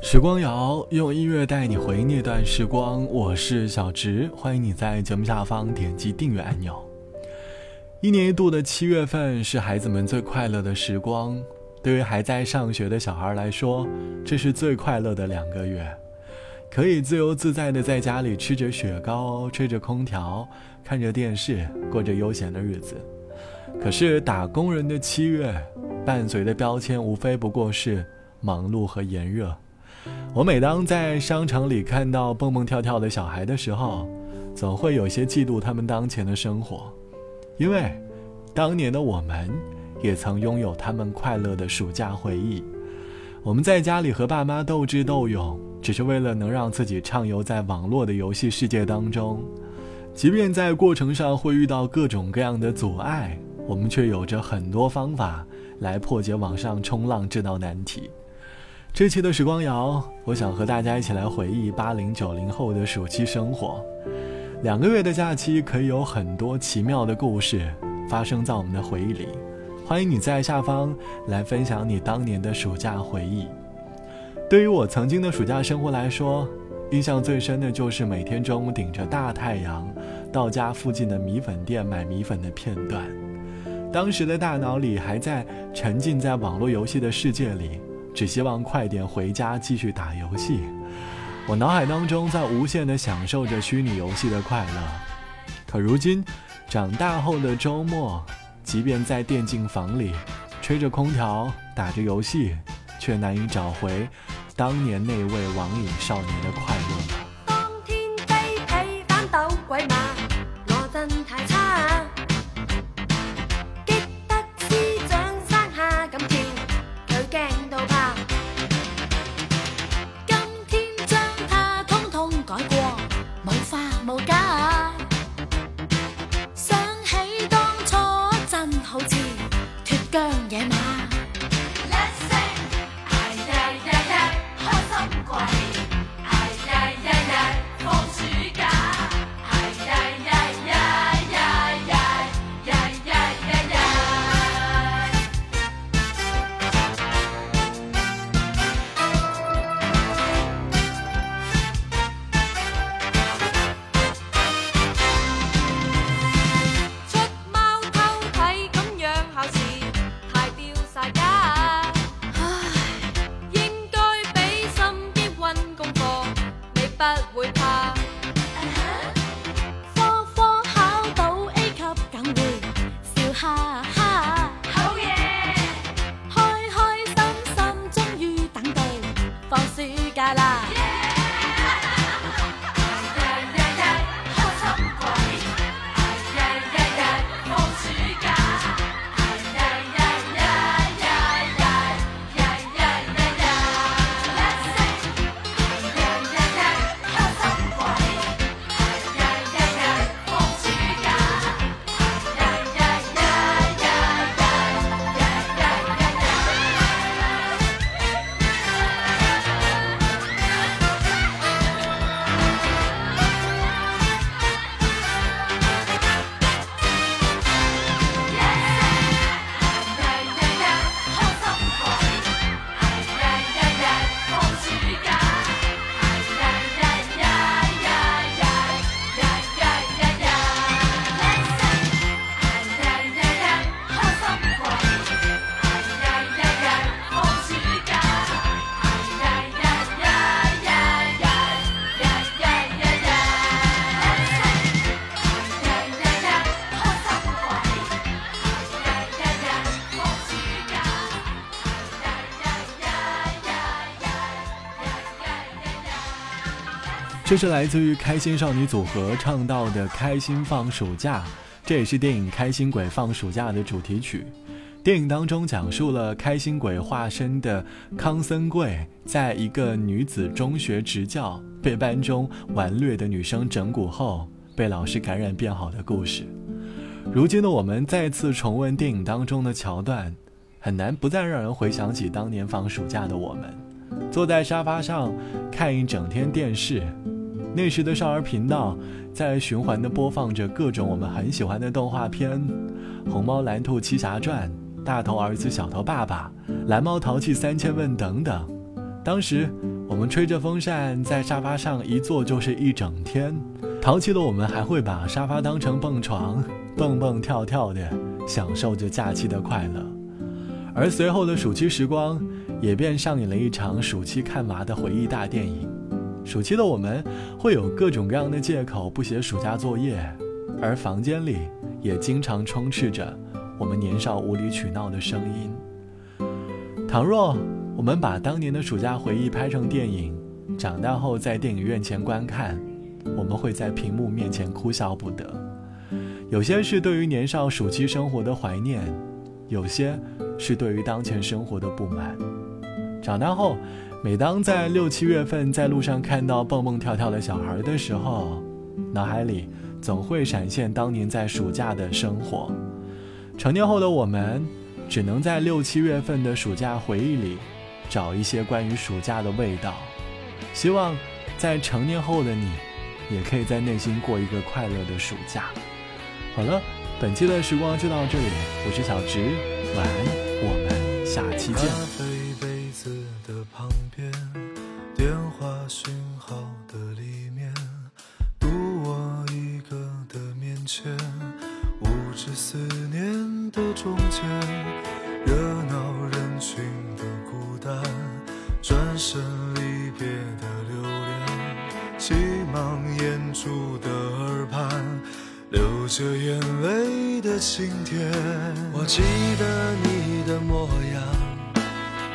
时光谣用音乐带你回忆那段时光，我是小植，欢迎你在节目下方点击订阅按钮。一年一度的七月份是孩子们最快乐的时光，对于还在上学的小孩来说，这是最快乐的两个月，可以自由自在的在家里吃着雪糕，吹着空调，看着电视，过着悠闲的日子。可是打工人的七月，伴随的标签无非不过是忙碌和炎热。我每当在商场里看到蹦蹦跳跳的小孩的时候，总会有些嫉妒他们当前的生活，因为当年的我们也曾拥有他们快乐的暑假回忆。我们在家里和爸妈斗智斗勇，只是为了能让自己畅游在网络的游戏世界当中，即便在过程上会遇到各种各样的阻碍，我们却有着很多方法来破解网上冲浪这道难题。这期的时光谣，我想和大家一起来回忆八零九零后的暑期生活。两个月的假期可以有很多奇妙的故事发生在我们的回忆里。欢迎你在下方来分享你当年的暑假回忆。对于我曾经的暑假生活来说，印象最深的就是每天中午顶着大太阳到家附近的米粉店买米粉的片段。当时的大脑里还在沉浸在网络游戏的世界里。只希望快点回家继续打游戏。我脑海当中在无限的享受着虚拟游戏的快乐。可如今，长大后的周末，即便在电竞房里吹着空调打着游戏，却难以找回当年那位网瘾少年的快乐。来啦。这是来自于开心少女组合唱到的《开心放暑假》，这也是电影《开心鬼放暑假》的主题曲。电影当中讲述了开心鬼化身的康森贵，在一个女子中学执教，被班中顽劣的女生整蛊后，被老师感染变好的故事。如今的我们再次重温电影当中的桥段，很难不再让人回想起当年放暑假的我们，坐在沙发上看一整天电视。那时的少儿频道在循环的播放着各种我们很喜欢的动画片，《虹猫蓝兔七侠传》大头儿子小头爸爸、蓝猫淘气三千问等等。当时我们吹着风扇在沙发上一坐就是一整天。淘气的我们还会把沙发当成蹦床，蹦蹦跳跳的享受着假期的快乐。而随后的暑期时光，也便上演了一场暑期看娃的回忆大电影。暑期的我们会有各种各样的借口不写暑假作业，而房间里也经常充斥着我们年少无理取闹的声音。倘若我们把当年的暑假回忆拍成电影，长大后在电影院前观看，我们会在屏幕面前哭笑不得。有些是对于年少暑期生活的怀念，有些是对于当前生活的不满。长大后，每当在六七月份在路上看到蹦蹦跳跳的小孩的时候，脑海里总会闪现当年在暑假的生活。成年后的我们，只能在六七月份的暑假回忆里，找一些关于暑假的味道。希望在成年后的你，也可以在内心过一个快乐的暑假。好了，本期的时光就到这里，我是小直，晚安，我们下期见。电话讯号的里面，独我一个的面前，无知思念的中间，热闹人群的孤单，转身离别的留恋，急忙掩住的耳畔。流着眼泪的晴天，我记得你的模样。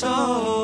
手。